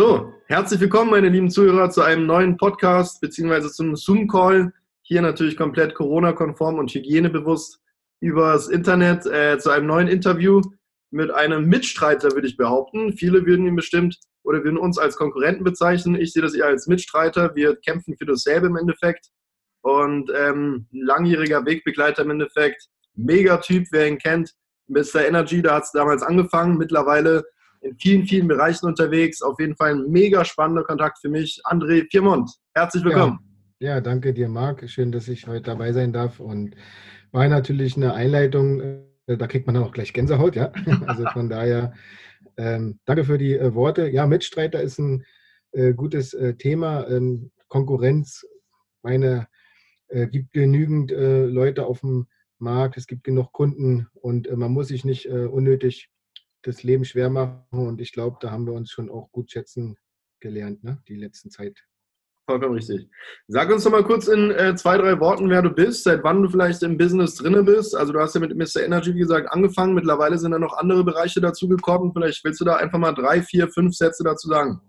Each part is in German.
So, herzlich willkommen, meine lieben Zuhörer, zu einem neuen Podcast beziehungsweise zum Zoom-Call. Hier natürlich komplett Corona-konform und hygienebewusst übers Internet äh, zu einem neuen Interview mit einem Mitstreiter, würde ich behaupten. Viele würden ihn bestimmt oder würden uns als Konkurrenten bezeichnen. Ich sehe das eher als Mitstreiter. Wir kämpfen für dasselbe im Endeffekt. Und ähm, langjähriger Wegbegleiter im Endeffekt. Megatyp, wer ihn kennt. Mr. Energy, da hat es damals angefangen. Mittlerweile in vielen, vielen Bereichen unterwegs. Auf jeden Fall ein mega spannender Kontakt für mich. André Piermont, herzlich willkommen. Ja, ja, danke dir, Marc. Schön, dass ich heute dabei sein darf. Und war natürlich eine Einleitung, äh, da kriegt man dann auch gleich Gänsehaut, ja. Also von daher, ähm, danke für die äh, Worte. Ja, Mitstreiter ist ein äh, gutes äh, Thema. Ähm, Konkurrenz, meine, äh, gibt genügend äh, Leute auf dem Markt, es gibt genug Kunden und man muss sich nicht unnötig das Leben schwer machen. Und ich glaube, da haben wir uns schon auch gut schätzen gelernt, ne? die letzten Zeit. Vollkommen richtig. Sag uns doch mal kurz in äh, zwei, drei Worten, wer du bist, seit wann du vielleicht im Business drinne bist. Also du hast ja mit Mr. Energy, wie gesagt, angefangen. Mittlerweile sind da noch andere Bereiche dazugekommen. Vielleicht willst du da einfach mal drei, vier, fünf Sätze dazu sagen.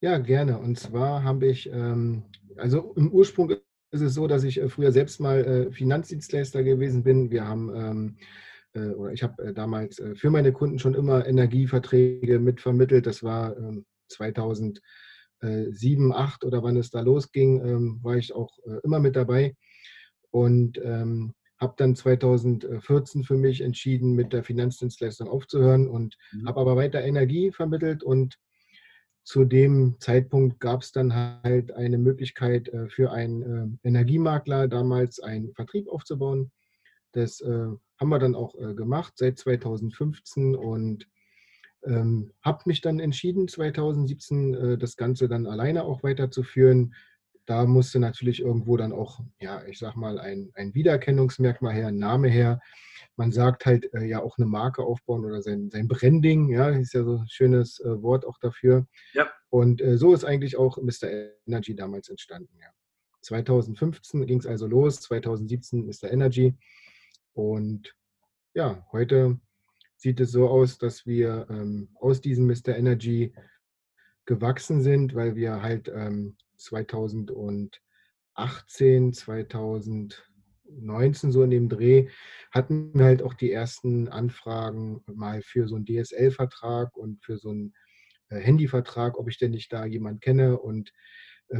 Ja, gerne. Und zwar habe ich, ähm, also im Ursprung ist es so, dass ich äh, früher selbst mal äh, Finanzdienstleister gewesen bin. Wir haben ähm, äh, oder ich habe äh, damals äh, für meine Kunden schon immer Energieverträge mitvermittelt. Das war 2007, ähm, 2008 oder wann es da losging, ähm, war ich auch immer mit dabei und ähm, habe dann 2014 für mich entschieden, mit der Finanzdienstleistung aufzuhören und mhm. habe aber weiter Energie vermittelt und zu dem Zeitpunkt gab es dann halt eine Möglichkeit für einen Energiemakler damals einen Vertrieb aufzubauen. Das haben wir dann auch äh, gemacht seit 2015 und ähm, habe mich dann entschieden, 2017 äh, das Ganze dann alleine auch weiterzuführen. Da musste natürlich irgendwo dann auch, ja, ich sag mal, ein, ein Wiedererkennungsmerkmal her, ein Name her. Man sagt halt äh, ja auch eine Marke aufbauen oder sein, sein Branding, ja, ist ja so ein schönes äh, Wort auch dafür. Ja. Und äh, so ist eigentlich auch Mr. Energy damals entstanden, ja. 2015 ging es also los, 2017 Mr. Energy. Und ja, heute sieht es so aus, dass wir ähm, aus diesem Mr. Energy gewachsen sind, weil wir halt ähm, 2018, 2019 so in dem Dreh hatten halt auch die ersten Anfragen mal für so einen DSL-Vertrag und für so einen äh, Handyvertrag, ob ich denn nicht da jemand kenne und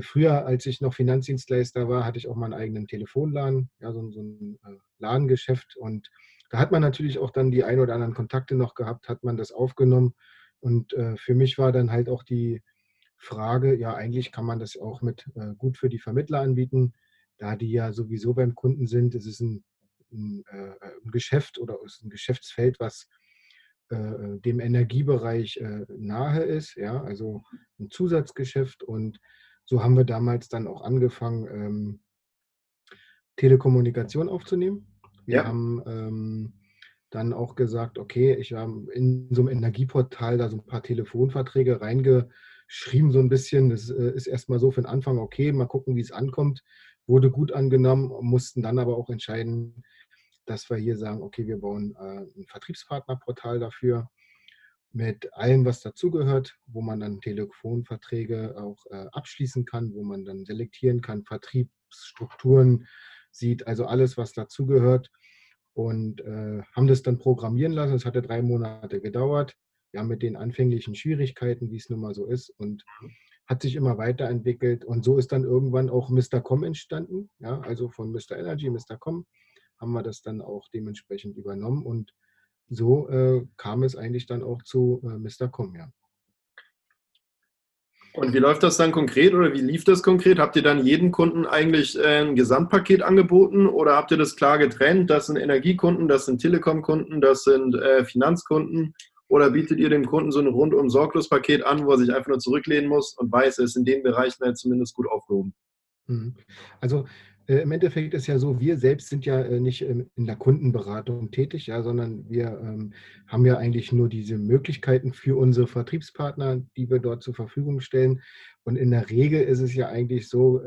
Früher, als ich noch Finanzdienstleister war, hatte ich auch meinen eigenen Telefonladen, ja, so, so ein äh, Ladengeschäft. Und da hat man natürlich auch dann die ein oder anderen Kontakte noch gehabt, hat man das aufgenommen. Und äh, für mich war dann halt auch die Frage, ja, eigentlich kann man das auch mit äh, gut für die Vermittler anbieten, da die ja sowieso beim Kunden sind. Es ist ein, ein, äh, ein Geschäft oder ist ein Geschäftsfeld, was äh, dem Energiebereich nahe ist, ja, also ein Zusatzgeschäft und so haben wir damals dann auch angefangen, ähm, Telekommunikation aufzunehmen. Wir ja. haben ähm, dann auch gesagt, okay, ich habe in so einem Energieportal da so ein paar Telefonverträge reingeschrieben, so ein bisschen. Das äh, ist erstmal so für den Anfang okay, mal gucken, wie es ankommt. Wurde gut angenommen, mussten dann aber auch entscheiden, dass wir hier sagen, okay, wir bauen äh, ein Vertriebspartnerportal dafür mit allem, was dazugehört, wo man dann Telefonverträge auch äh, abschließen kann, wo man dann selektieren kann, Vertriebsstrukturen sieht, also alles, was dazugehört. Und äh, haben das dann programmieren lassen. Es hatte drei Monate gedauert. Ja, mit den anfänglichen Schwierigkeiten, wie es nun mal so ist. Und hat sich immer weiterentwickelt. Und so ist dann irgendwann auch Mr. Com entstanden. Ja, also von Mr. Energy, Mr. Com haben wir das dann auch dementsprechend übernommen. Und so äh, kam es eigentlich dann auch zu äh, Mr. Com, ja. Und wie läuft das dann konkret oder wie lief das konkret? Habt ihr dann jedem Kunden eigentlich äh, ein Gesamtpaket angeboten oder habt ihr das klar getrennt? Das sind Energiekunden, das sind Telekom-Kunden, das sind äh, Finanzkunden oder bietet ihr dem Kunden so ein rundum sorglos Paket an, wo er sich einfach nur zurücklehnen muss und weiß, er ist in den Bereichen halt zumindest gut aufgehoben? Mhm. Also Im Endeffekt ist ja so, wir selbst sind ja äh, nicht in der Kundenberatung tätig, ja, sondern wir ähm, haben ja eigentlich nur diese Möglichkeiten für unsere Vertriebspartner, die wir dort zur Verfügung stellen. Und in der Regel ist es ja eigentlich so,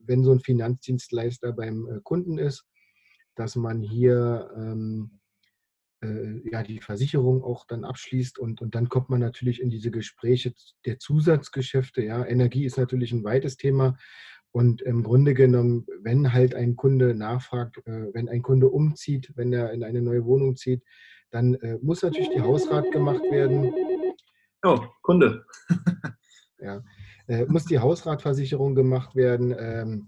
wenn so ein Finanzdienstleister beim äh, Kunden ist, dass man hier ähm, äh, ja, die Versicherung auch dann abschließt und, und dann kommt man natürlich in diese Gespräche der Zusatzgeschäfte. Ja, Energie ist natürlich ein weites Thema und im Grunde genommen, wenn halt ein Kunde nachfragt, äh, wenn ein Kunde umzieht, wenn er in eine neue Wohnung zieht, dann äh, muss natürlich die Hausrat gemacht werden. Oh, Kunde. ja, äh, muss die Hausratversicherung gemacht werden. Ähm,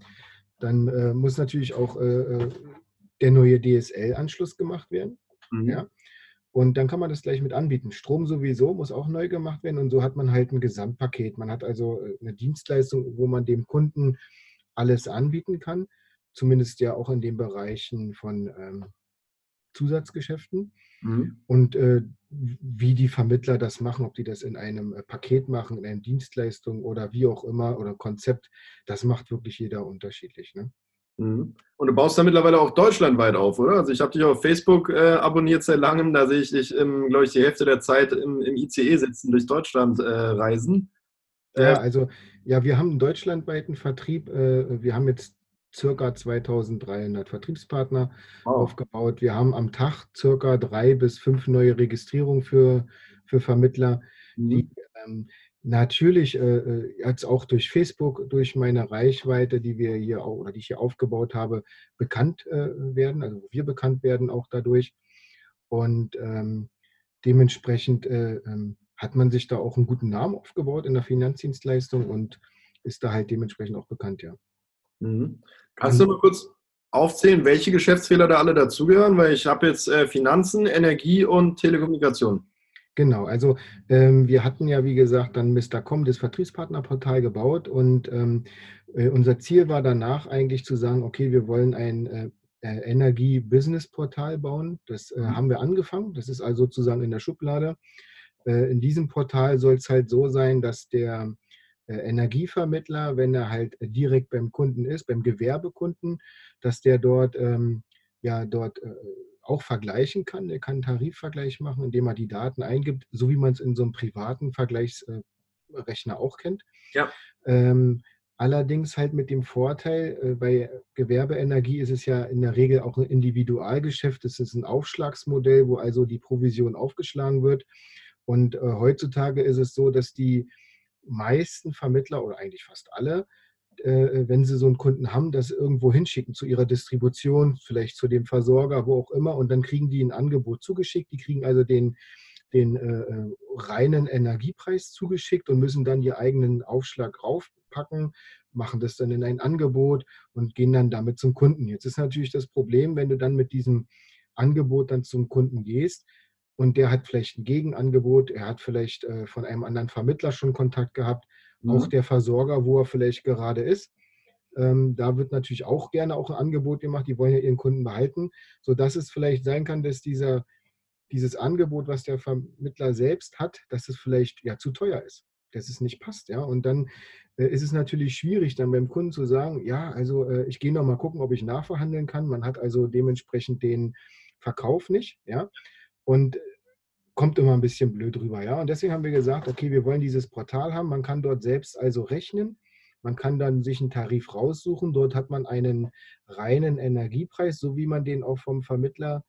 dann äh, muss natürlich auch äh, äh, der neue DSL-Anschluss gemacht werden. Mhm. Ja? Und dann kann man das gleich mit anbieten. Strom sowieso muss auch neu gemacht werden und so hat man halt ein Gesamtpaket. Man hat also äh, eine Dienstleistung, wo man dem Kunden alles anbieten kann, zumindest ja auch in den Bereichen von ähm, Zusatzgeschäften. Mhm. Und äh, wie die Vermittler das machen, ob die das in einem äh, Paket machen, in einer Dienstleistung oder wie auch immer oder Konzept, das macht wirklich jeder unterschiedlich. Ne? Mhm. Und du baust da mittlerweile auch deutschlandweit auf, oder? Also ich habe dich auf Facebook äh, abonniert seit langem, da sehe ich dich, glaube ich, die Hälfte der Zeit im, im ICE sitzen, durch Deutschland äh, reisen. Ja, äh, also ja, wir haben einen deutschlandweiten Vertrieb. Äh, wir haben jetzt circa 2300 Vertriebspartner wow. aufgebaut. Wir haben am Tag circa drei bis fünf neue Registrierungen für, für Vermittler, mhm. die ähm, natürlich äh, äh, jetzt auch durch Facebook, durch meine Reichweite, die wir hier auch, oder die ich hier aufgebaut habe, bekannt äh, werden, also wir bekannt werden auch dadurch. Und ähm, dementsprechend äh, ähm, hat man sich da auch einen guten Namen aufgebaut in der Finanzdienstleistung und ist da halt dementsprechend auch bekannt, ja. Mhm. Kannst du mal kurz aufzählen, welche Geschäftsfehler da alle dazugehören? Weil ich habe jetzt äh, Finanzen, Energie und Telekommunikation. Genau, also ähm, wir hatten ja, wie gesagt, dann Mr.com, das Vertriebspartnerportal gebaut und ähm, äh, unser Ziel war danach eigentlich zu sagen, okay, wir wollen ein äh, äh Energie-Business-Portal bauen. Das äh, mhm. haben wir angefangen, das ist also sozusagen in der Schublade. Äh, in diesem Portal soll es halt so sein, dass der Energievermittler, wenn er halt direkt beim Kunden ist, beim Gewerbekunden, dass der dort ähm, ja dort auch vergleichen kann. Er kann einen Tarifvergleich machen, indem er die Daten eingibt, so wie man es in so einem privaten Vergleichsrechner auch kennt. Ja. Ähm, allerdings halt mit dem Vorteil, äh, bei Gewerbeenergie ist es ja in der Regel auch ein Individualgeschäft. Es ist ein Aufschlagsmodell, wo also die Provision aufgeschlagen wird. Und äh, heutzutage ist es so, dass die meisten Vermittler oder eigentlich fast alle wenn Sie so einen Kunden haben, das irgendwo hinschicken zu Ihrer Distribution, vielleicht zu dem Versorger, wo auch immer, und dann kriegen die ein Angebot zugeschickt. Die kriegen also den, den äh, äh reinen Energiepreis zugeschickt und müssen dann ihren eigenen Aufschlag raufpacken, machen das dann in ein Angebot und gehen dann damit zum Kunden. Jetzt ist natürlich das Problem, wenn du dann mit diesem Angebot dann zum Kunden gehst, und der hat vielleicht ein Gegenangebot, er hat vielleicht äh, von einem anderen Vermittler schon Kontakt gehabt. Auch der Versorger, wo er vielleicht gerade ist. Ähm, da wird natürlich auch gerne auch ein Angebot gemacht, die wollen ja ihren Kunden behalten, sodass es vielleicht sein kann, dass dieser, dieses Angebot, was der Vermittler selbst hat, dass es vielleicht ja zu teuer ist, dass es nicht passt. Ja? Und dann äh, ist es natürlich schwierig, dann beim Kunden zu sagen, ja, also äh, ich gehe noch mal gucken, ob ich nachverhandeln kann. Man hat also dementsprechend den Verkauf nicht. Ja? Und kommt immer ein bisschen blöd rüber. Ja? Und deswegen haben wir gesagt, okay, wir wollen dieses Portal haben. Man kann dort selbst also rechnen. Man kann dann sich einen Tarif raussuchen. Dort hat man einen reinen Energiepreis, so wie man den auch vom Vermittler,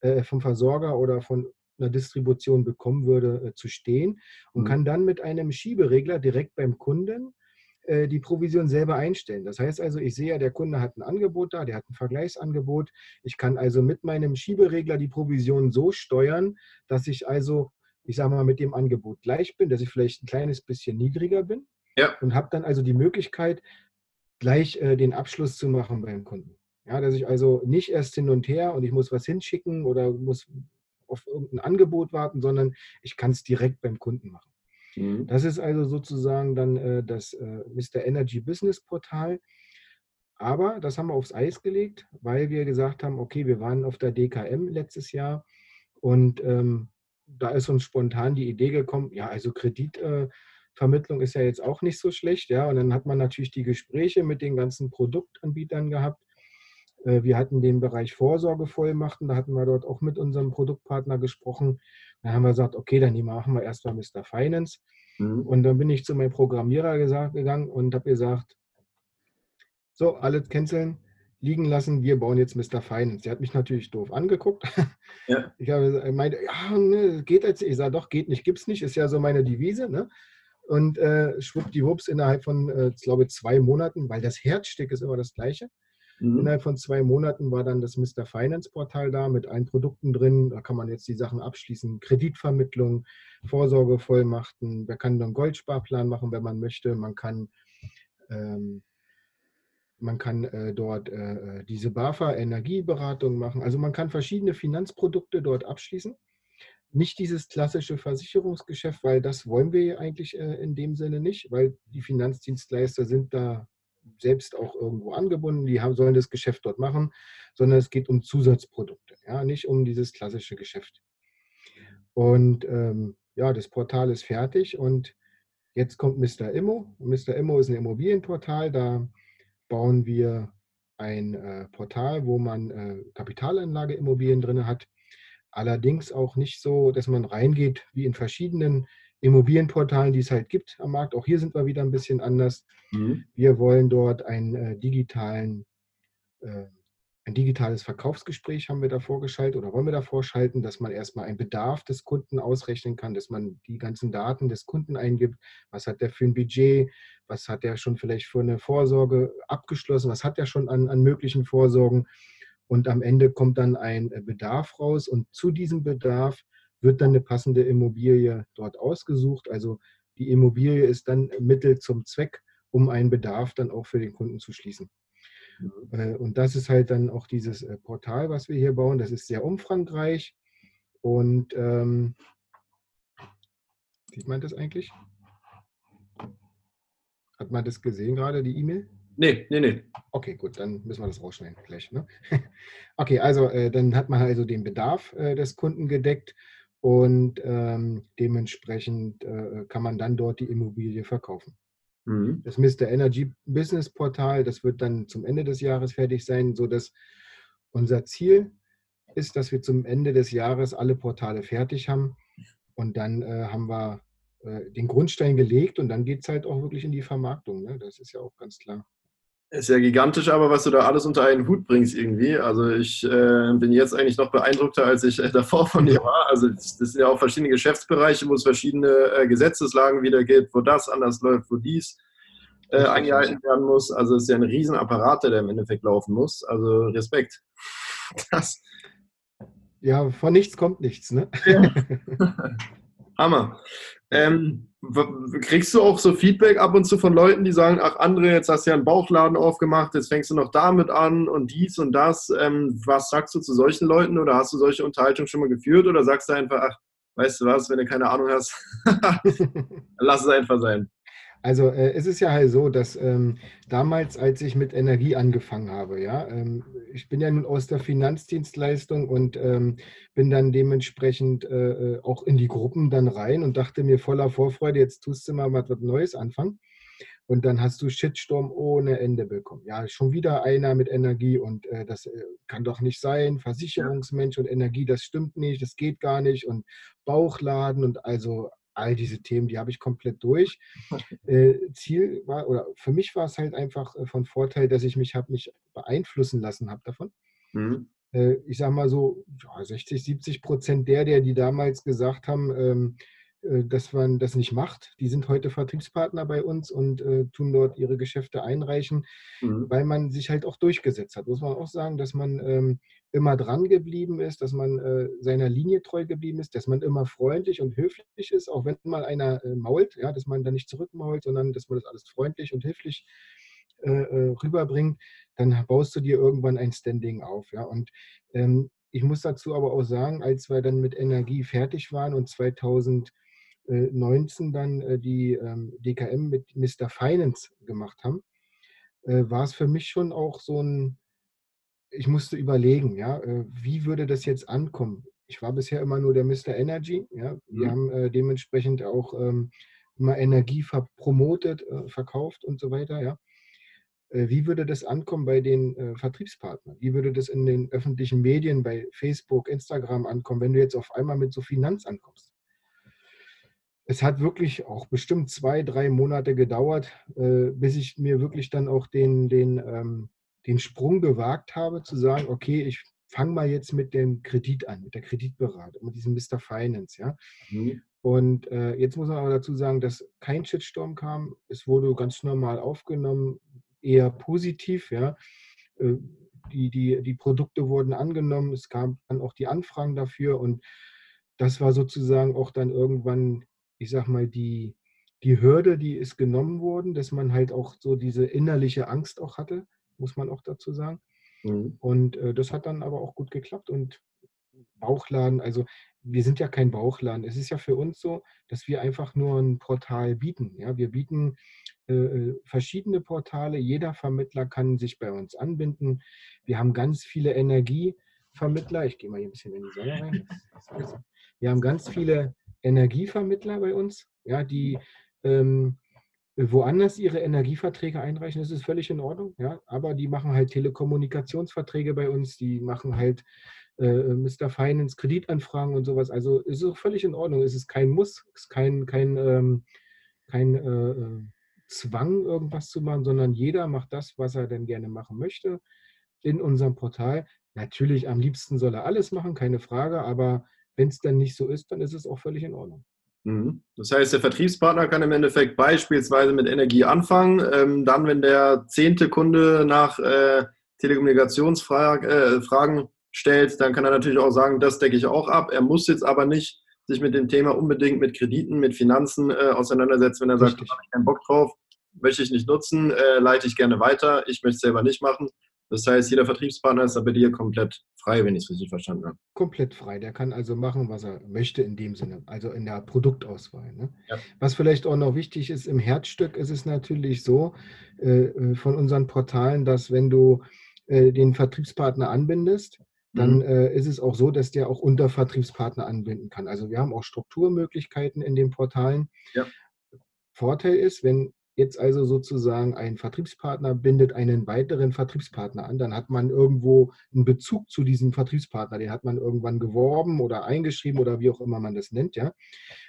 äh, vom Versorger oder von einer Distribution bekommen würde, äh, zu stehen und mhm. kann dann mit einem Schieberegler direkt beim Kunden die Provision selber einstellen. Das heißt also, ich sehe ja, der Kunde hat ein Angebot da, der hat ein Vergleichsangebot. Ich kann also mit meinem Schieberegler die Provision so steuern, dass ich also, ich sage mal, mit dem Angebot gleich bin, dass ich vielleicht ein kleines bisschen niedriger bin ja. und habe dann also die Möglichkeit, gleich äh, den Abschluss zu machen beim Kunden. Ja, dass ich also nicht erst hin und her und ich muss was hinschicken oder muss auf irgendein Angebot warten, sondern ich kann es direkt beim Kunden machen. Mhm. Das ist also sozusagen dann äh, das äh, Mr. Energy Business Portal. Aber das haben wir aufs Eis gelegt, weil wir gesagt haben, okay, wir waren auf der DKM letztes Jahr und ähm, da ist uns spontan die Idee gekommen, ja, also Kreditvermittlung äh, ist ja jetzt auch nicht so schlecht, ja, und dann hat man natürlich die Gespräche mit den ganzen Produktanbietern gehabt. Äh, wir hatten den Bereich Vorsorgevollmachten, da hatten wir dort auch mit unserem Produktpartner gesprochen. Dann haben wir gesagt, okay, dann machen wir erstmal Mr. Finance. Mhm. Und dann bin ich zu meinem Programmierer gesagt, gegangen und habe gesagt, so, alles canceln. liegen lassen, wir bauen jetzt Mr. Finance. Der hat mich natürlich doof angeguckt. Ja. Ich habe gemeint, ja, ne, geht jetzt. Ich sage, doch, geht nicht, gibt es nicht, ist ja so meine Devise. Ne? Und äh, schwuppdiwupps innerhalb von, äh, ich glaube, zwei Monaten, weil das Herzstück ist immer das gleiche. Mhm. Innerhalb von zwei Monaten war dann das Mr. Finance Portal da mit allen Produkten drin. Da kann man jetzt die Sachen abschließen. Kreditvermittlung, Vorsorgevollmachten. Man kann einen Goldsparplan machen, wenn man möchte. Man kann, ähm, man kann äh, dort äh, diese BAFA Energieberatung machen. Also man kann verschiedene Finanzprodukte dort abschließen. Nicht dieses klassische Versicherungsgeschäft, weil das wollen wir eigentlich äh, in dem Sinne nicht, weil die Finanzdienstleister sind da selbst auch irgendwo angebunden, die haben, sollen das Geschäft dort machen, sondern es geht um Zusatzprodukte, ja, nicht um dieses klassische Geschäft. Und ähm, ja, das Portal ist fertig und jetzt kommt Mr. Immo. Mr. Immo ist ein Immobilienportal, da bauen wir ein äh, Portal, wo man äh, Kapitalanlageimmobilien drin hat. Allerdings auch nicht so, dass man reingeht wie in verschiedenen Immobilienportalen, die es halt gibt am Markt. Auch hier sind wir wieder ein bisschen anders. Mhm. Wir wollen dort einen äh, digitalen, äh, ein digitales Verkaufsgespräch haben wir da vorgeschaltet oder wollen wir da vorschalten, dass man erstmal einen Bedarf des Kunden ausrechnen kann, dass man die ganzen Daten des Kunden eingibt. Was hat der für ein Budget? Was hat der schon vielleicht für eine Vorsorge abgeschlossen? Was hat er schon an, an möglichen Vorsorgen? Und am Ende kommt dann ein äh, Bedarf raus und zu diesem Bedarf wird dann eine passende Immobilie dort ausgesucht. Also die Immobilie ist dann Mittel zum Zweck, um einen Bedarf dann auch für den Kunden zu schließen. Mhm. Äh, und das ist halt dann auch dieses äh, Portal, was wir hier bauen. Das ist sehr umfangreich. Und ähm, sieht man das eigentlich? Hat man das gesehen gerade, die E-Mail? Nee, nee, nee. Okay, gut, dann müssen wir das rausschneiden gleich. Ne? okay, also äh, dann hat man also den Bedarf äh, des Kunden gedeckt und ähm, dementsprechend äh, kann man dann dort die Immobilie verkaufen. Mhm. Das Mr. Energy Business Portal, das wird dann zum Ende des Jahres fertig sein, sodass unser Ziel ist, dass wir zum Ende des Jahres alle Portale fertig haben und dann äh, haben wir äh, den Grundstein gelegt und dann geht es halt auch wirklich in die Vermarktung. Ne? Das ist ja auch ganz klar. Ist ja gigantisch, aber was du da alles unter einen Hut bringst irgendwie. Also ich äh, bin jetzt eigentlich noch beeindruckter, als ich äh, davor von dir war. Also das, das, sind ja auch verschiedene Geschäftsbereiche, wo es verschiedene äh, Gesetzeslagen wieder gibt, wo das anders läuft, wo dies äh, eingehalten werden muss. Also es ist ja ein Riesenapparat, der im Endeffekt laufen muss. Also Respekt. Das. Ja, von nichts kommt nichts, ne? Ja. Hammer. Ähm, kriegst du auch so Feedback ab und zu von Leuten, die sagen, ach André, jetzt hast du ja einen Bauchladen aufgemacht, jetzt fängst du noch damit an und dies und das. Ähm, was sagst du zu solchen Leuten oder hast du solche Unterhaltungen schon mal geführt oder sagst du einfach, ach, weißt du was, wenn du keine Ahnung hast, lass es einfach sein. Also äh, es ist ja halt so, dass ähm, damals, als ich mit Energie angefangen habe, ja, ähm, ich bin ja nun aus der Finanzdienstleistung und ähm, bin dann dementsprechend äh, äh, auch in die Gruppen dann rein und dachte mir voller Vorfreude, jetzt tust du mal was Neues anfangen. Und dann hast du Shitstorm ohne Ende bekommen. Ja, schon wieder einer mit Energie und äh, das äh, kann doch nicht sein. Versicherungsmensch und Energie, das stimmt nicht, das geht gar nicht. Und Bauchladen und also all diese Themen, die habe ich komplett durch. Äh, Ziel war, oder für mich war es halt einfach äh, von Vorteil, dass ich mich habe mich beeinflussen lassen habe davon. Mhm. Äh, ich sage mal so, ja, 60, 70 Prozent der, der die damals gesagt haben, ähm, äh, dass man das nicht macht. Die sind heute Vertriebspartner bei uns und äh, tun dort ihre Geschäfte einreichen, mhm. weil man sich halt auch durchgesetzt hat. Muss man auch sagen, dass man ähm, immer dran geblieben ist, dass man äh, seiner Linie treu geblieben ist, dass man immer freundlich und höflich ist, auch wenn mal einer äh, mault, ja, dass man da nicht zurückmault, sondern dass man das alles freundlich und höflich äh, äh, rüberbringt, dann baust du dir irgendwann ein Standing auf. Ja? Und ähm, ich muss dazu aber auch sagen, als wir dann mit Energie fertig waren und 2000 19 dann äh, die ähm, DKM mit Mr. Finance gemacht haben, äh, war es für mich schon auch so ein, ich musste überlegen, ja, äh, wie würde das jetzt ankommen? Ich war bisher immer nur der Mr. Energy, ja. Wir mhm. haben dementsprechend auch ähm, immer Energie promotet, verkauft und so weiter, ja. Wie würde das ankommen bei den Vertriebspartnern? Wie würde das in den öffentlichen Medien, bei Facebook, Instagram ankommen, wenn du jetzt auf einmal mit so Finanz ankommst? Es hat wirklich auch bestimmt zwei, drei Monate gedauert, äh, bis ich mir wirklich dann auch den, den, ähm, den Sprung gewagt habe, zu sagen, okay, ich fange mal jetzt mit dem Kredit an, mit der Kreditberatung, mit diesem Mr. Finance, ja. Mhm. Und äh, jetzt muss man aber dazu sagen, dass kein Shitstorm kam. Es wurde ganz normal aufgenommen, eher positiv, ja. Äh, die, die, die Produkte wurden angenommen, es gab dann auch die Anfragen dafür und das war sozusagen auch dann irgendwann, ich sag mal, die, die Hürde, die ist genommen worden, dass man halt auch so diese innerliche Angst auch hatte, muss man auch dazu sagen. Mhm. Und äh, das hat dann aber auch gut geklappt und Bauchladen, also wir sind ja kein Bauchladen. Es ist ja für uns so, dass wir einfach nur ein Portal bieten. Ja, wir bieten äh, äh verschiedene Portale. Jeder Vermittler kann sich bei uns anbinden. Wir haben ganz viele Energievermittler. Ich gehe mal hier ein bisschen in die Sonne rein. Wir haben ganz viele Energievermittler bei uns, ja, die ähm, woanders ihre Energieverträge einreichen, das ist völlig in Ordnung, ja, aber die machen halt Telekommunikationsverträge bei uns, die machen halt äh, Mr. Finance Kreditanfragen und sowas. Also ist auch völlig in Ordnung. Es ist kein Muss, es ist kein, kein, ähm, kein äh, äh, Zwang, irgendwas zu machen, sondern jeder macht das, was er denn gerne machen möchte in unserem Portal. Natürlich, am liebsten soll er alles machen, keine Frage, aber wenn es dann nicht so ist, dann ist es auch völlig in Ordnung. Mhm. Das heißt, der Vertriebspartner kann im Endeffekt beispielsweise mit Energie anfangen. Ähm, dann, wenn der zehnte Kunde nach äh, Telekommunikationsfragen äh, stellt, dann kann er natürlich auch sagen, das decke ich auch ab. Er muss jetzt aber nicht sich mit dem Thema unbedingt mit Krediten, mit Finanzen äh, auseinandersetzen, wenn er sagt, da habe ich keinen Bock drauf, möchte ich nicht nutzen, leite ich gerne weiter, ich möchte es selber nicht machen. Das heißt, jeder Vertriebspartner ist da bei dir komplett frei, wenn ich es richtig verstanden habe. Komplett frei. Der kann also machen, was er möchte in dem Sinne, also in der Produktauswahl. Ne? Ja. Was vielleicht auch noch wichtig ist, im Herzstück ist es natürlich so äh, äh von unseren Portalen, dass wenn du äh, den Vertriebspartner anbindest, dann mhm. äh, ist es auch so, dass der auch Untervertriebspartner anbinden kann. Also wir haben auch Strukturmöglichkeiten in den Portalen. Ja. Vorteil ist, wenn jetzt also sozusagen ein Vertriebspartner bindet einen weiteren Vertriebspartner an, dann hat man irgendwo einen Bezug zu diesem Vertriebspartner, den hat man irgendwann geworben oder eingeschrieben oder wie auch immer man das nennt, ja.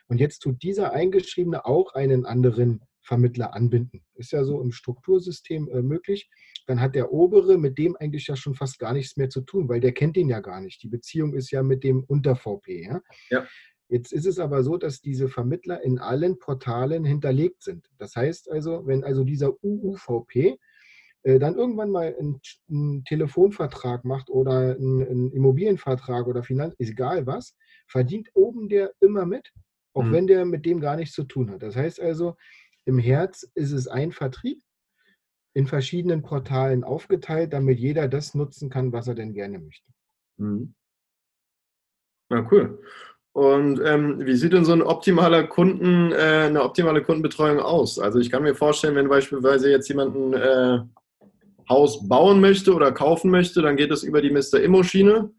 Und jetzt tut dieser Eingeschriebene auch einen anderen Vermittler anbinden. Ist ja so im Struktursystem äh, möglich. Dann hat der obere mit dem eigentlich ja schon fast gar nichts mehr zu tun, weil der kennt ihn ja gar nicht. Die Beziehung ist ja mit dem Unter-VP. Ja? ja. Jetzt ist es aber so, dass diese Vermittler in allen Portalen hinterlegt sind. Das heißt also, wenn also dieser UUVP äh, dann irgendwann mal einen, einen Telefonvertrag macht oder einen, einen, Immobilienvertrag oder Finanz, egal was, verdient oben der immer mit, auch mhm. wenn der mit dem gar nichts zu tun hat. Das heißt also, im Herz ist es ein Vertrieb in verschiedenen Portalen aufgeteilt, damit jeder das nutzen kann, was er denn gerne möchte. Mhm. Ja, cool. Und ähm, wie sieht denn so ein optimaler Kunden, äh, eine optimale Kundenbetreuung aus? Also ich kann mir vorstellen, wenn beispielsweise jetzt jemand ein äh, Haus bauen möchte oder kaufen möchte, dann geht es über die Mr. Immo-Schiene.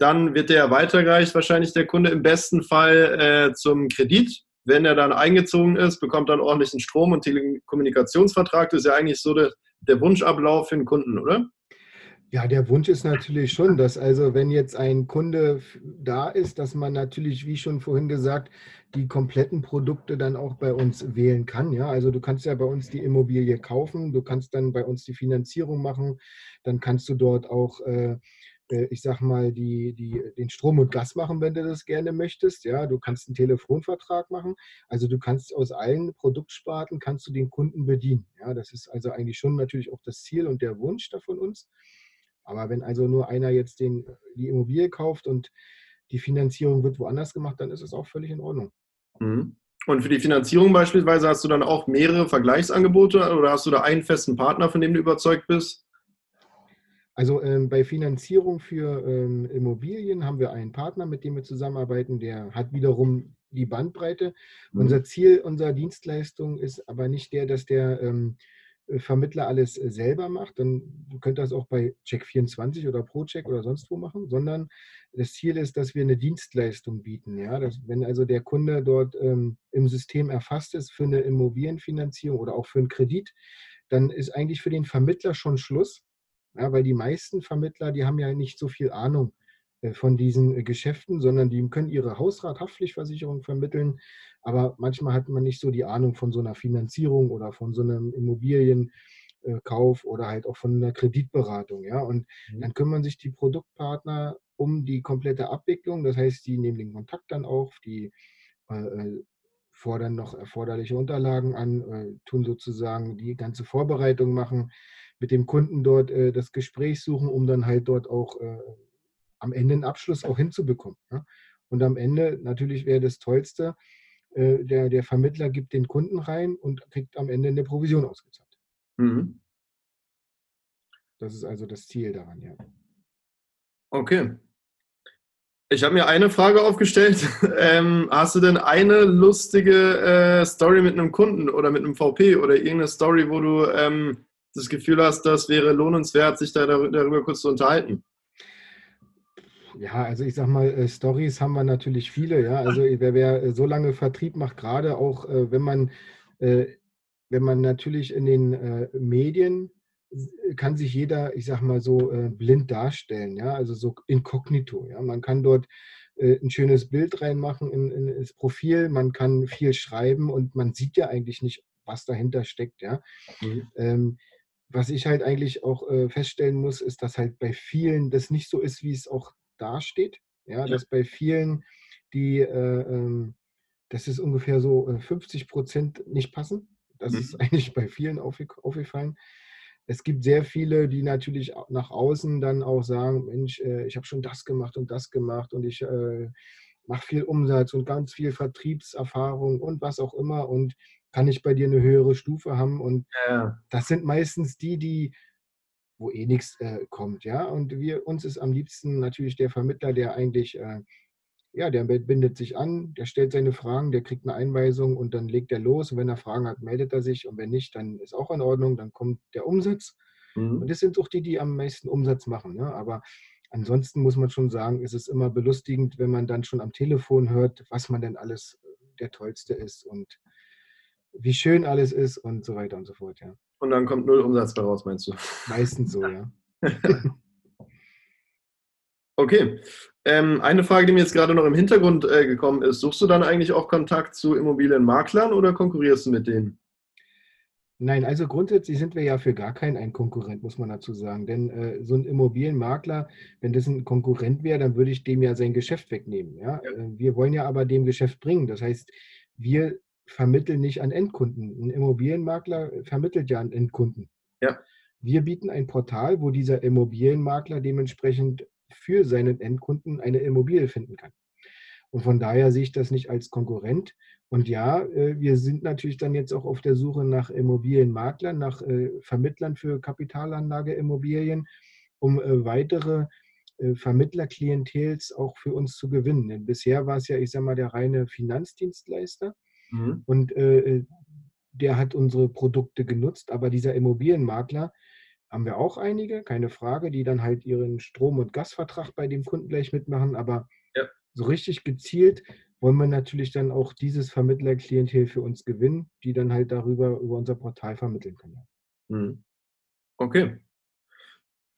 Dann wird der weitergereicht, wahrscheinlich der Kunde im besten Fall äh, zum Kredit wenn er dann eingezogen ist, bekommt einen ordentlichen Strom- und Telekommunikationsvertrag. Das ist ja eigentlich so der, der Wunschablauf für den Kunden, oder? Ja, der Wunsch ist natürlich schon, dass also, wenn jetzt ein Kunde da ist, dass man natürlich, wie schon vorhin gesagt, die kompletten Produkte dann auch bei uns wählen kann. Ja, also du kannst ja bei uns die Immobilie kaufen, du kannst dann bei uns die Finanzierung machen, dann kannst du dort auch äh, äh, ich sag mal, die, die, den Strom und Gas machen, wenn du das gerne möchtest. Ja, du kannst einen Telefonvertrag machen. Also du kannst aus allen Produktsparten kannst du den Kunden bedienen. Ja, das ist also eigentlich schon natürlich auch das Ziel und der Wunsch da von uns. Aber wenn also nur einer jetzt den, die Immobilie kauft und die Finanzierung wird woanders gemacht, dann ist es auch völlig in Ordnung. Mhm. Und für die Finanzierung beispielsweise hast du dann auch mehrere Vergleichsangebote oder hast du da einen festen Partner, von dem du überzeugt bist? Also ähm, bei Finanzierung für ähm, Immobilien haben wir einen Partner, mit dem wir zusammenarbeiten, der hat wiederum die Bandbreite. Mhm. Unser Ziel unserer Dienstleistung ist aber nicht der, dass der ähm, äh, Vermittler alles äh, selber macht, dann könnt ihr das auch bei Check24 oder ProCheck oder sonst wo machen, sondern das Ziel ist, dass wir eine Dienstleistung bieten. Ja? Dass, wenn also der Kunde dort ähm, im System erfasst ist für eine Immobilienfinanzierung oder auch für einen Kredit, dann ist eigentlich für den Vermittler schon Schluss. Ja, weil die meisten Vermittler, die haben ja nicht so viel Ahnung äh, von diesen äh, Geschäften, sondern die können ihre Hausrathaftpflichtversicherung vermitteln. Aber manchmal hat man nicht so die Ahnung von so einer Finanzierung oder von so einem Immobilienverkauf Kauf oder halt auch von einer Kreditberatung. Ja? Und Mhm. dann kümmern sich die Produktpartner um die komplette Abwicklung. Das heißt, die nehmen den Kontakt dann auf, die äh, äh, fordern noch erforderliche Unterlagen an, äh, tun sozusagen die ganze Vorbereitung machen, mit dem Kunden dort äh, das Gespräch suchen, um dann halt dort auch äh, am Ende einen Abschluss auch hinzubekommen. Ja? Und am Ende, natürlich wäre das Tollste, äh, der, der Vermittler gibt den Kunden rein und kriegt am Ende eine Provision ausgezahlt. Mhm. Das ist also das Ziel daran, ja. Okay. Ich habe mir eine Frage aufgestellt. Ähm, hast du denn eine lustige äh, Story mit einem Kunden oder mit einem VP oder irgendeine Story, wo du ähm, das Gefühl hast, das wäre lohnenswert, sich da dar- darüber kurz zu unterhalten? Ja, also ich sag mal, äh, Stories haben wir natürlich viele, ja. Also wer, wer äh, so lange Vertrieb macht, gerade auch äh, wenn man, äh, wenn man natürlich in den äh, Medien kann sich jeder, ich sag mal so, äh, blind darstellen, ja, also so inkognito, ja. Man kann dort äh, ein schönes Bild reinmachen in, in das Profil, man kann viel schreiben und man sieht ja eigentlich nicht, was dahinter steckt, ja. Mhm. Ähm, was ich halt eigentlich auch äh, feststellen muss, ist, dass halt bei vielen das nicht so ist, wie es auch dasteht. Ja, Ja. dass bei vielen, die, äh, ähm, das ist ungefähr so äh, 50 Prozent nicht passen. Das Mhm. ist eigentlich bei vielen aufge aufgefallen. Es gibt sehr viele, die natürlich nach außen dann auch sagen, Mensch, äh, ich habe schon das gemacht und das gemacht und ich äh, mache viel Umsatz und ganz viel Vertriebserfahrung und was auch immer und kann ich bei dir eine höhere Stufe haben und Ja, das sind meistens die, die, wo eh nichts äh, kommt, ja. Und wir, uns ist am liebsten natürlich der Vermittler, der eigentlich, äh, ja, der bindet sich an, der stellt seine Fragen, der kriegt eine Einweisung und dann legt er los. Und wenn er Fragen hat, meldet er sich. Und wenn nicht, dann ist auch in Ordnung, dann kommt der Umsatz. Und mhm. das sind auch die, die am meisten Umsatz machen. Ne? Aber ansonsten muss man schon sagen, ist es immer belustigend, wenn man dann schon am Telefon hört, was man denn alles äh, der Tollste ist und wie schön alles ist und so weiter und so fort, ja. Und dann kommt null Umsatz daraus, meinst du? Meistens so, ja. Okay. Ähm, eine Frage, die mir jetzt gerade noch im Hintergrund äh, gekommen ist, suchst du dann eigentlich auch Kontakt zu Immobilienmaklern oder konkurrierst du mit denen? Nein, also grundsätzlich sind wir ja für gar keinen ein Konkurrent, muss man dazu sagen. Denn äh, so ein Immobilienmakler, wenn das ein Konkurrent wäre, dann würde ich dem ja sein Geschäft wegnehmen. Ja? Ja. Äh, Wir wollen ja aber dem Geschäft bringen. Das heißt, wir vermitteln nicht an Endkunden. Ein Immobilienmakler vermittelt ja an Endkunden. Ja. Wir bieten ein Portal, wo dieser Immobilienmakler dementsprechend für seinen Endkunden eine Immobilie finden kann. Und von daher sehe ich das nicht als Konkurrent. Und ja, äh, wir sind natürlich dann jetzt auch auf der Suche nach Immobilienmaklern, nach äh, Vermittlern für Kapitalanlageimmobilien, um äh, weitere äh, Vermittlerklientels auch für uns zu gewinnen. Denn bisher war es ja, ich sage mal, der reine Finanzdienstleister Mhm. und äh, der hat unsere Produkte genutzt, aber dieser Immobilienmakler haben wir auch einige, keine Frage, die dann halt ihren Strom- und Gasvertrag bei dem Kunden gleich mitmachen, aber Ja. so richtig gezielt wollen wir natürlich dann auch dieses Vermittlerklientel für uns gewinnen, die dann halt darüber über unser Portal vermitteln können. Mhm. Okay.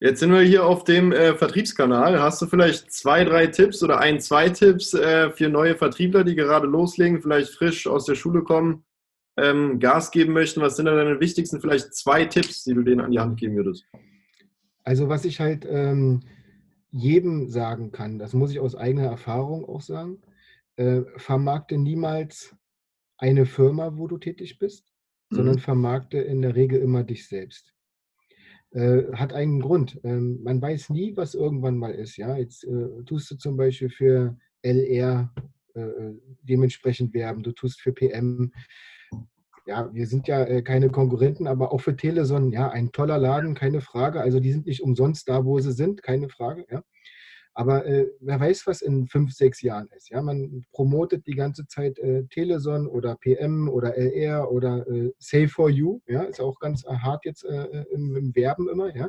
Jetzt sind wir hier auf dem äh, Vertriebskanal. Hast du vielleicht zwei, drei Tipps oder ein, zwei Tipps äh, für neue Vertriebler, die gerade loslegen, vielleicht frisch aus der Schule kommen, ähm, Gas geben möchten? Was sind da deine wichtigsten vielleicht zwei Tipps, die du denen an die Hand geben würdest? Also was ich halt ähm, jedem sagen kann, das muss ich aus eigener Erfahrung auch sagen, äh, vermarkte niemals eine Firma, wo du tätig bist, sondern Mhm. vermarkte in der Regel immer dich selbst. Äh, hat einen Grund. Ähm, man weiß nie, was irgendwann mal ist. Ja, jetzt äh, tust du zum Beispiel für LR äh, äh, dementsprechend werben. Du tust für PM. Ja, wir sind ja äh, keine Konkurrenten, aber auch für Teleson, ja, ein toller Laden, keine Frage. Also die sind nicht umsonst da, wo sie sind, keine Frage. Ja. Aber äh, wer weiß, was in fünf, sechs Jahren ist. Ja, man promotet die ganze Zeit äh, Teleson oder PM oder LR oder äh, Save for You. Ja, ist auch ganz äh, hart jetzt äh, im, im Werben immer. Ja,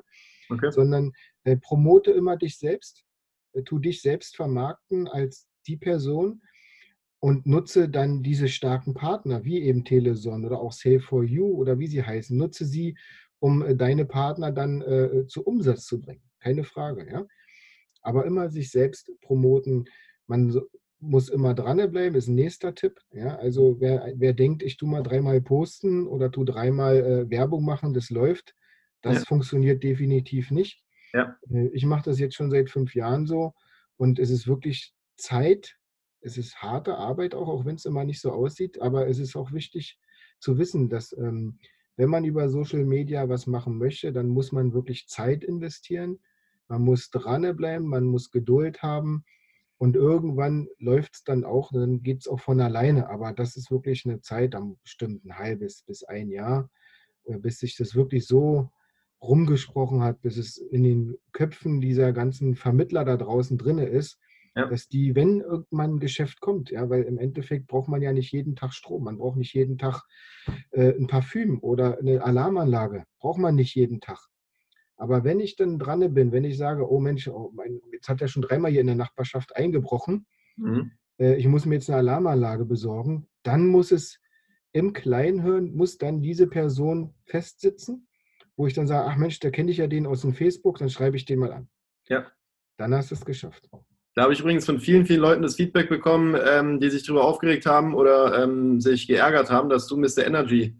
Okay. sondern äh, promote immer dich selbst, äh, tu dich selbst vermarkten als die Person und nutze dann diese starken Partner, wie eben Teleson oder auch Save for You oder wie sie heißen, nutze sie, um äh, deine Partner dann äh, zu Umsatz zu bringen. Keine Frage, ja. Aber immer sich selbst promoten. Man muss immer dranbleiben, ist ein nächster Tipp. Ja, also wer, wer denkt, ich tue mal dreimal posten oder tu dreimal äh, Werbung machen, das läuft, Das ja. funktioniert definitiv nicht. Ja. Äh, ich mache das jetzt schon seit fünf Jahren so und es ist wirklich Zeit. Es ist harte Arbeit auch, auch wenn es immer nicht so aussieht. Aber es ist auch wichtig zu wissen, dass ähm, wenn man über Social Media was machen möchte, dann muss man wirklich Zeit investieren. Man muss dranbleiben, man muss Geduld haben. Und irgendwann läuft es dann auch, dann geht es auch von alleine. Aber das ist wirklich eine Zeit, dann bestimmt ein halbes bis ein Jahr, äh, bis sich das wirklich so rumgesprochen hat, bis es in den Köpfen dieser ganzen Vermittler da draußen drin ist, ja. dass die, wenn irgendwann ein Geschäft kommt, ja, weil im Endeffekt braucht man ja nicht jeden Tag Strom, man braucht nicht jeden Tag äh, ein Parfüm oder eine Alarmanlage, braucht man nicht jeden Tag. Aber wenn ich dann dran bin, wenn ich sage, oh Mensch, oh mein, jetzt hat er schon dreimal hier in der Nachbarschaft eingebrochen, mhm. äh, ich muss mir jetzt eine Alarmanlage besorgen, dann muss es im Kleinhirn, muss dann diese Person festsitzen wo ich dann sage, ach Mensch, da kenne ich ja den aus dem Facebook, dann schreibe ich den mal an. Ja. Dann hast du es geschafft. Da habe ich übrigens von vielen, vielen Leuten das Feedback bekommen, ähm, die sich darüber aufgeregt haben oder ähm, sich geärgert haben, dass du Mr. Energy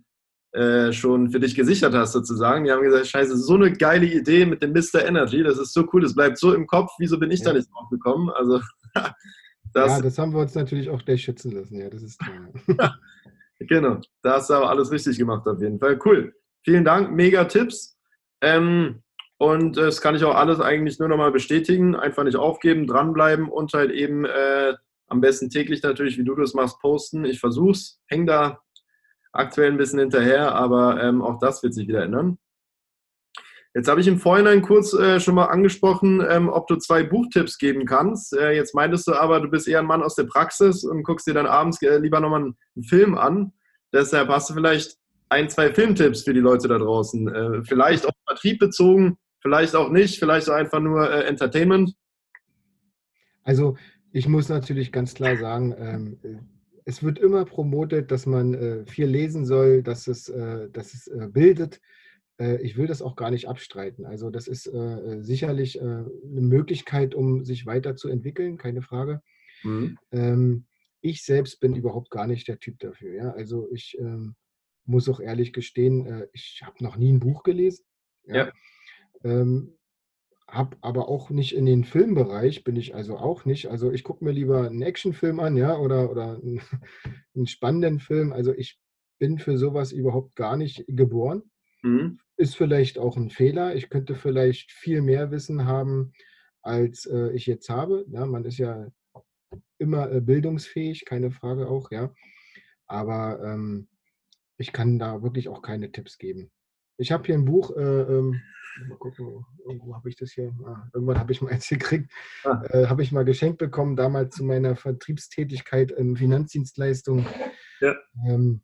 äh, schon für dich gesichert hast, sozusagen. Die haben gesagt, scheiße, so eine geile Idee mit dem Mr. Energy, das ist so cool, das bleibt so im Kopf, wieso bin ich ja. da nicht drauf gekommen? Also, das, ja, das haben wir uns natürlich auch gleich schützen lassen, ja, das ist klar. genau, da hast du aber alles richtig gemacht auf jeden Fall. Cool. Vielen Dank, mega Tipps. Ähm, und äh, das kann ich auch alles eigentlich nur nochmal bestätigen. Einfach nicht aufgeben, dranbleiben und halt eben äh, am besten täglich natürlich, wie du das machst, posten. Ich versuch's, häng da aktuell ein bisschen hinterher, aber ähm, auch das wird sich wieder ändern. Jetzt habe ich im Vorhinein kurz äh, schon mal angesprochen, ähm, ob du zwei Buchtipps geben kannst. Äh, jetzt meintest du aber, du bist eher ein Mann aus der Praxis und guckst dir dann abends äh, lieber nochmal einen Film an. Deshalb hast du vielleicht ein, zwei Filmtipps für die Leute da draußen. Äh, vielleicht auf Vertrieb bezogen, vielleicht auch nicht, vielleicht auch einfach nur äh, Entertainment. Also ich muss natürlich ganz klar sagen, ähm, es wird immer promotet, dass man äh, viel lesen soll, dass es, äh, dass es äh, bildet. Äh, ich will das auch gar nicht abstreiten. Also das ist sicherlich eine Möglichkeit, um sich weiterzuentwickeln, keine Frage. Mhm. Ähm, ich selbst bin überhaupt gar nicht der Typ dafür. Ja? Also ich ähm, muss auch ehrlich gestehen, äh, ich habe noch nie ein Buch gelesen. Ja. ja. Ähm, habe aber auch nicht in den Filmbereich, bin ich also auch nicht. Also ich gucke mir lieber einen Actionfilm an, ja, oder, oder einen, einen, spannenden Film. Also ich bin für sowas überhaupt gar nicht geboren. Mhm. Ist vielleicht auch ein Fehler. Ich könnte vielleicht viel mehr Wissen haben, als äh, ich jetzt habe. Ja, man ist ja immer äh, bildungsfähig, keine Frage auch, ja. Aber ähm, ich kann da wirklich auch keine Tipps geben. Ich habe hier ein Buch, äh, ähm, mal gucken, irgendwo habe ich das hier, ah, irgendwann habe ich mal eins gekriegt, ah. äh, habe ich mal geschenkt bekommen, damals zu meiner Vertriebstätigkeit in Finanzdienstleistungen. Ja. Ähm,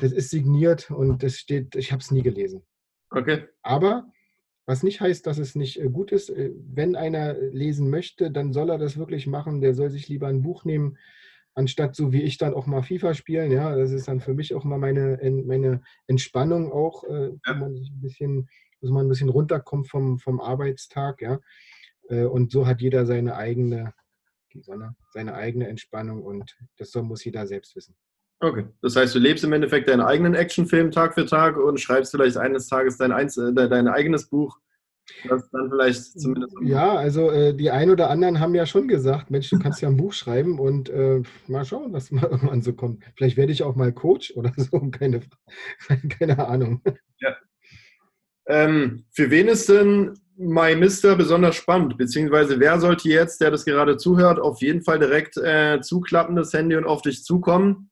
das ist signiert und das steht, ich habe es nie gelesen. Okay. Aber was nicht heißt, dass es nicht äh, gut ist. Äh, wenn einer lesen möchte, dann soll er das wirklich machen. Der soll sich lieber ein Buch nehmen, anstatt so wie ich dann auch mal FIFA spielen. Ja, das ist dann für mich auch mal meine, meine Entspannung auch, äh, wo man sich ein bisschen, dass man ein bisschen runterkommt vom, vom Arbeitstag, ja. Äh, und so hat jeder seine eigene, seine, seine eigene Entspannung und das soll, muss jeder selbst wissen. Okay, das heißt, du lebst im Endeffekt deinen eigenen Actionfilm Tag für Tag und schreibst vielleicht eines Tages dein, äh, dein eigenes Buch das dann vielleicht zumindest. Ja, also äh, die ein oder anderen haben ja schon gesagt, Mensch, du kannst ja ein Buch schreiben und äh, mal schauen, was mal irgendwann so kommt. Vielleicht werde ich auch mal Coach oder so, keine, keine Ahnung. Ja. Ähm, für wen ist denn My Mister besonders spannend? Beziehungsweise wer sollte jetzt, der das gerade zuhört, auf jeden Fall direkt äh, zuklappen, das Handy und auf dich zukommen?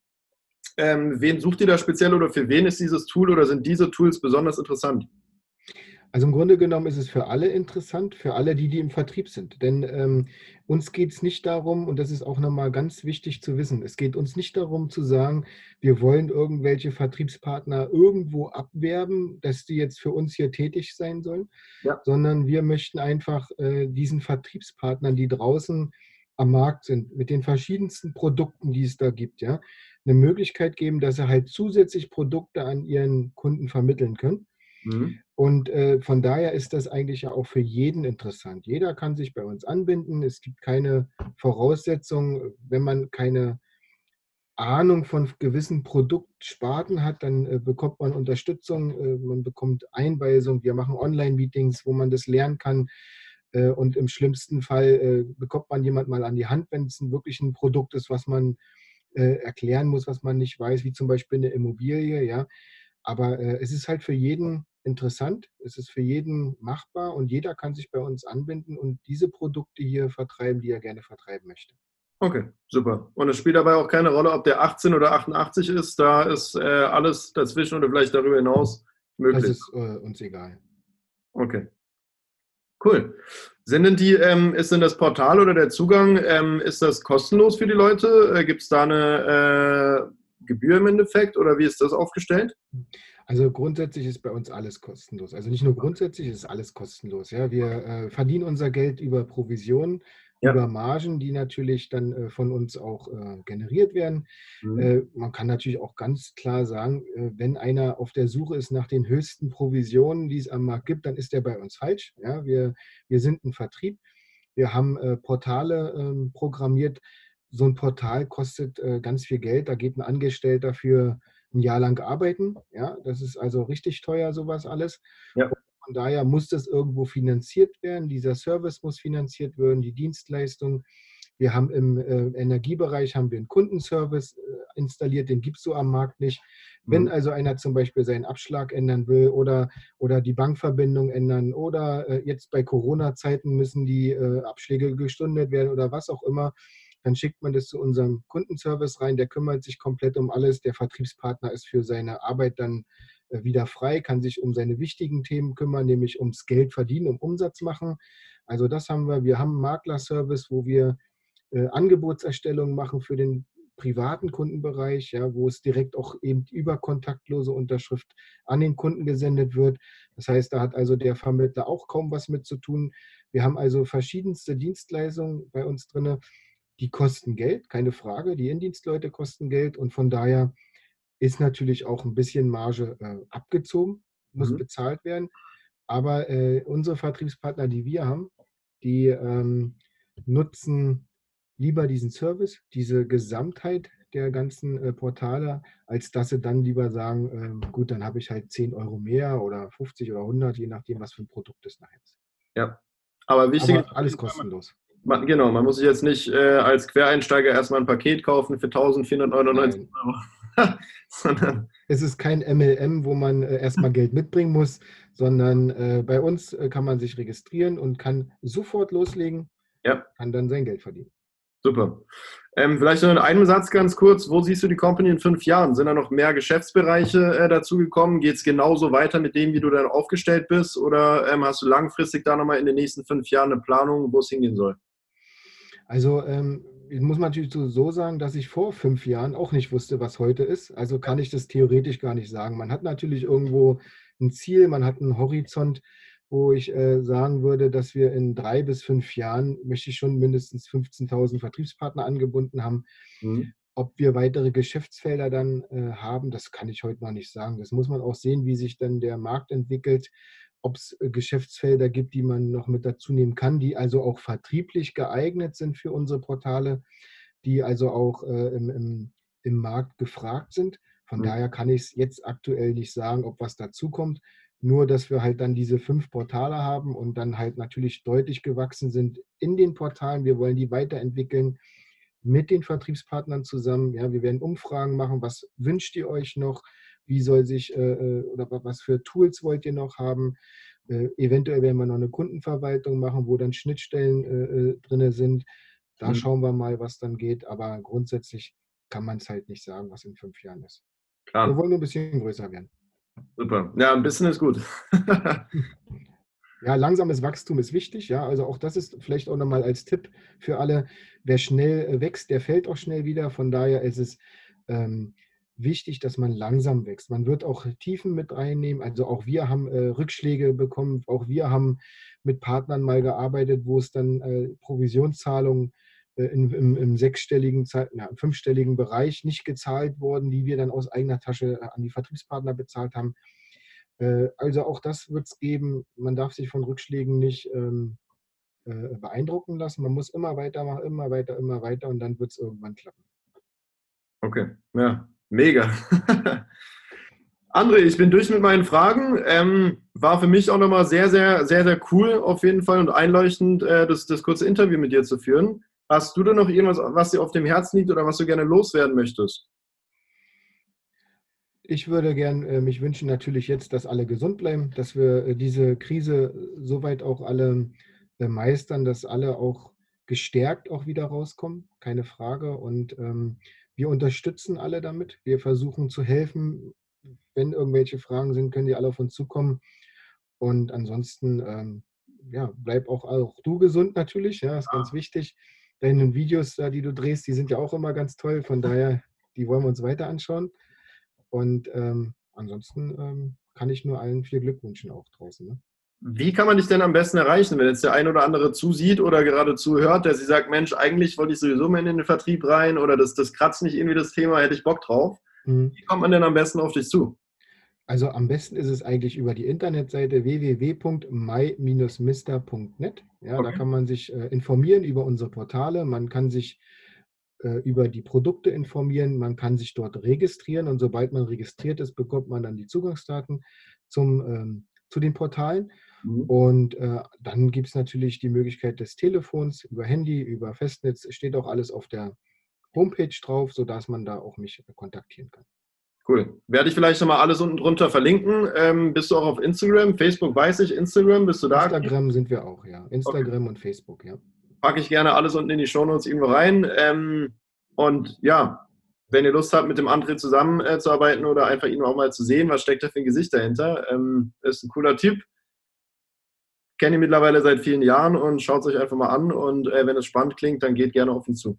Ähm, wen sucht ihr da speziell oder für wen ist dieses Tool oder sind diese Tools besonders interessant? Also im Grunde genommen ist es für alle interessant, für alle, die, die im Vertrieb sind. Denn ähm, uns geht es nicht darum, und das ist auch nochmal ganz wichtig zu wissen, es geht uns nicht darum zu sagen, wir wollen irgendwelche Vertriebspartner irgendwo abwerben, dass die jetzt für uns hier tätig sein sollen, ja. sondern wir möchten einfach äh, diesen Vertriebspartnern, die draußen am Markt sind, mit den verschiedensten Produkten, die es da gibt, ja, eine Möglichkeit geben, dass sie halt zusätzlich Produkte an ihren Kunden vermitteln können Mhm. Und äh, von daher ist das eigentlich ja auch für jeden interessant. Jeder kann sich bei uns anbinden. Es gibt keine Voraussetzungen, wenn man keine Ahnung von gewissen Produktsparten hat, dann äh, bekommt man Unterstützung, äh, man bekommt Einweisung. Wir machen Online-Meetings, wo man das lernen kann. Äh, und im schlimmsten Fall äh, bekommt man jemand mal an die Hand, wenn es ein wirklich ein Produkt ist, was man äh, erklären muss, was man nicht weiß, wie zum Beispiel eine Immobilie. Ja, aber es ist halt für jeden interessant, es ist für jeden machbar und jeder kann sich bei uns anbinden und diese Produkte hier vertreiben, die er gerne vertreiben möchte. Okay, super. Und es spielt dabei auch keine Rolle, ob der 18 oder 88 ist. Da ist äh, alles dazwischen oder vielleicht darüber hinaus möglich. Das ist äh, uns egal. Okay. Cool. Sind denn die, ähm, ist denn das Portal oder der Zugang, ähm, ist das kostenlos für die Leute? Äh, Gibt es da eine äh, Gebühr im Endeffekt oder wie ist das aufgestellt? Also grundsätzlich ist bei uns alles kostenlos. Also nicht nur grundsätzlich, ist alles kostenlos. Ja, wir äh, verdienen unser Geld über Provisionen ja. über Margen, die natürlich dann äh, von uns auch äh, generiert werden. Mhm. Äh, man kann natürlich auch ganz klar sagen, äh, wenn einer auf der Suche ist nach den höchsten Provisionen, die es am Markt gibt, dann ist der bei uns falsch. Ja, wir, wir sind ein Vertrieb. Wir haben äh, Portale ähm, programmiert. So ein Portal kostet ganz viel Geld. Da geht ein Angestellter für ein Jahr lang arbeiten. Ja, das ist also richtig teuer, sowas alles. Ja. Von daher muss das irgendwo finanziert werden. Dieser Service muss finanziert werden, die Dienstleistung. Wir haben im äh, Energiebereich haben wir einen Kundenservice äh, installiert, den gibt es so am Markt nicht. Wenn mhm. also einer zum Beispiel seinen Abschlag ändern will oder, oder die Bankverbindung ändern oder äh, jetzt bei Corona-Zeiten müssen die äh, Abschläge gestundet werden oder was auch immer, dann schickt man das zu unserem Kundenservice rein, der kümmert sich komplett um alles. Der Vertriebspartner ist für seine Arbeit dann äh, wieder frei, kann sich um seine wichtigen Themen kümmern, nämlich ums Geld verdienen, um Umsatz machen. Also das haben wir. Wir haben einen Maklerservice, wo wir äh, Angebotserstellungen machen für den privaten Kundenbereich, ja, wo es direkt auch eben über kontaktlose Unterschrift an den Kunden gesendet wird. Das heißt, da hat also der Vermittler auch kaum was mit zu tun. Wir haben also verschiedenste Dienstleistungen bei uns drin. Die kosten Geld, keine Frage. Die Indienstleute kosten Geld und von daher ist natürlich auch ein bisschen Marge äh, abgezogen, muss mhm. bezahlt werden. Aber äh, unsere Vertriebspartner, die wir haben, die ähm, nutzen lieber diesen Service, diese Gesamtheit der ganzen äh, Portale, als dass sie dann lieber sagen, ähm, gut, dann habe ich halt 10 Euro mehr oder 50 oder 100, je nachdem, was für ein Produkt es nachher ist. Ja, aber wichtig aber alles kostenlos. Man, genau, man muss sich jetzt nicht äh, als Quereinsteiger erstmal ein Paket kaufen für 1499 Euro. sondern es ist kein MLM, wo man äh, erstmal Geld mitbringen muss, sondern äh, bei uns äh, kann man sich registrieren und kann sofort loslegen, ja. kann dann sein Geld verdienen. Super. Ähm, vielleicht noch in einem Satz ganz kurz. Wo siehst du die Company in fünf Jahren? Sind da noch mehr Geschäftsbereiche äh, dazugekommen? Geht es genauso weiter mit dem, wie du dann aufgestellt bist? Oder ähm, hast du langfristig da nochmal in den nächsten fünf Jahren eine Planung, wo es hingehen soll? Also ähm, muss man natürlich so sagen, dass ich vor fünf Jahren auch nicht wusste, was heute ist. Also kann ich das theoretisch gar nicht sagen. Man hat natürlich irgendwo ein Ziel, man hat einen Horizont, wo ich äh, sagen würde, dass wir in drei bis fünf Jahren möchte ich schon mindestens 15.000 Vertriebspartner angebunden haben. Mhm. Ob wir weitere Geschäftsfelder dann äh, haben, das kann ich heute noch nicht sagen. Das muss man auch sehen, wie sich dann der Markt entwickelt ob es äh, Geschäftsfelder gibt, die man noch mit dazu nehmen kann, die also auch vertrieblich geeignet sind für unsere Portale, die also auch äh, im, im, im, Markt gefragt sind. Von mhm. daher kann ich es jetzt aktuell nicht sagen, ob was dazukommt. Nur, dass wir halt dann diese fünf Portale haben und dann halt natürlich deutlich gewachsen sind in den Portalen. Wir wollen die weiterentwickeln mit den Vertriebspartnern zusammen. Ja, wir werden Umfragen machen. Was wünscht ihr euch noch? Wie soll sich äh, äh, oder was für Tools wollt ihr noch haben. Äh, eventuell werden wir noch eine Kundenverwaltung machen, wo dann Schnittstellen äh, drin sind. Da mhm. schauen wir mal, was dann geht. Aber grundsätzlich kann man es halt nicht sagen, was in fünf Jahren ist. Klar. Wir wollen nur ein bisschen größer werden. Super. Ja, ein bisschen ist gut. ja, langsames Wachstum ist wichtig. Ja, also auch das ist vielleicht auch nochmal als Tipp für alle. Wer schnell wächst, der fällt auch schnell wieder. Von daher ist es ähm, wichtig, dass man langsam wächst. Man wird auch Tiefen mit reinnehmen. Also auch wir haben äh, Rückschläge bekommen. Auch wir haben mit Partnern mal gearbeitet, wo es dann äh, Provisionszahlungen äh, in, im, im, sechsstelligen, ja, fünfstelligen Bereich nicht gezahlt wurden, die wir dann aus eigener Tasche an die Vertriebspartner bezahlt haben. Äh, also auch das wird es geben. Man darf sich von Rückschlägen nicht ähm, äh, beeindrucken lassen. Man muss immer weitermachen, immer weiter, immer weiter und dann wird es irgendwann klappen. Okay, ja, mega. André, ich bin durch mit meinen Fragen. Ähm, war für mich auch nochmal sehr, sehr, sehr, sehr cool auf jeden Fall und einleuchtend, äh, das, das kurze Interview mit dir zu führen. Hast du denn noch irgendwas, was dir auf dem Herzen liegt oder was du gerne loswerden möchtest? Ich würde gern äh, mich wünschen natürlich jetzt, dass alle gesund bleiben, dass wir äh, diese Krise soweit auch alle äh, meistern, dass alle auch gestärkt auch wieder rauskommen, keine Frage. Und ähm, wir unterstützen alle damit. Wir versuchen zu helfen. Wenn irgendwelche Fragen sind, können die alle auf uns zukommen. Und ansonsten, ähm, ja, bleib auch, auch du gesund natürlich, ja, ist ganz wichtig. Deine Videos, die du drehst, die sind ja auch immer ganz toll. Von daher, die wollen wir uns weiter anschauen. Und ähm, ansonsten ähm, kann ich nur allen viel Glück wünschen auch draußen. Ne? Wie kann man dich denn am besten erreichen, wenn jetzt der ein oder andere zusieht oder gerade zuhört, der sich sagt, Mensch, eigentlich wollte ich sowieso mal in den Vertrieb rein oder das, das kratzt nicht irgendwie das Thema, hätte ich Bock drauf. Mhm. Wie kommt man denn am besten auf dich zu? Also am besten ist es eigentlich über die Internetseite www.my-mister.net. Ja, okay. Da kann man sich äh, informieren über unsere Portale. Man kann sich äh, über die Produkte informieren. Man kann sich dort registrieren und sobald man registriert ist, bekommt man dann die Zugangsdaten zum, ähm, zu den Portalen. Mhm. Und äh, dann gibt es natürlich die Möglichkeit des Telefons über Handy, über Festnetz. Steht auch alles auf der Homepage drauf, sodass man da auch mich kontaktieren kann. Cool. Werde ich vielleicht nochmal alles unten drunter verlinken. Ähm, bist du auch auf Instagram? Facebook weiß ich, Instagram, bist du da? Instagram sind wir auch, ja. Instagram okay. und Facebook, ja packe ich gerne alles unten in die Shownotes irgendwo rein. Ähm, und ja, wenn ihr Lust habt, mit dem André zusammenzuarbeiten äh, oder einfach ihn auch mal zu sehen, was steckt da für ein Gesicht dahinter, ähm, ist ein cooler Typ. Kenne ihn mittlerweile seit vielen Jahren und schaut es euch einfach mal an. Und äh, wenn es spannend klingt, dann geht gerne auf ihn zu.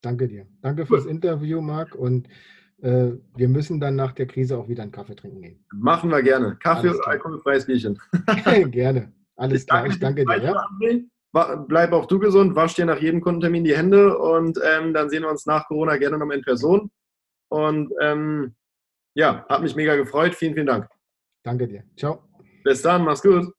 Danke dir. Danke fürs Interview, Marc. Und äh, wir müssen dann nach der Krise auch wieder einen Kaffee trinken gehen. Machen wir gerne. Kaffee und alkoholfreies Bierchen. gerne. Alles klar. Ich danke dir. Ja? Bleib auch du gesund, wasch dir nach jedem Kundentermin die Hände und ähm, dann sehen wir uns nach Corona gerne nochmal in Person. Und ähm, ja, hat mich mega gefreut. Vielen, vielen Dank. Danke dir. Ciao. Bis dann, mach's gut.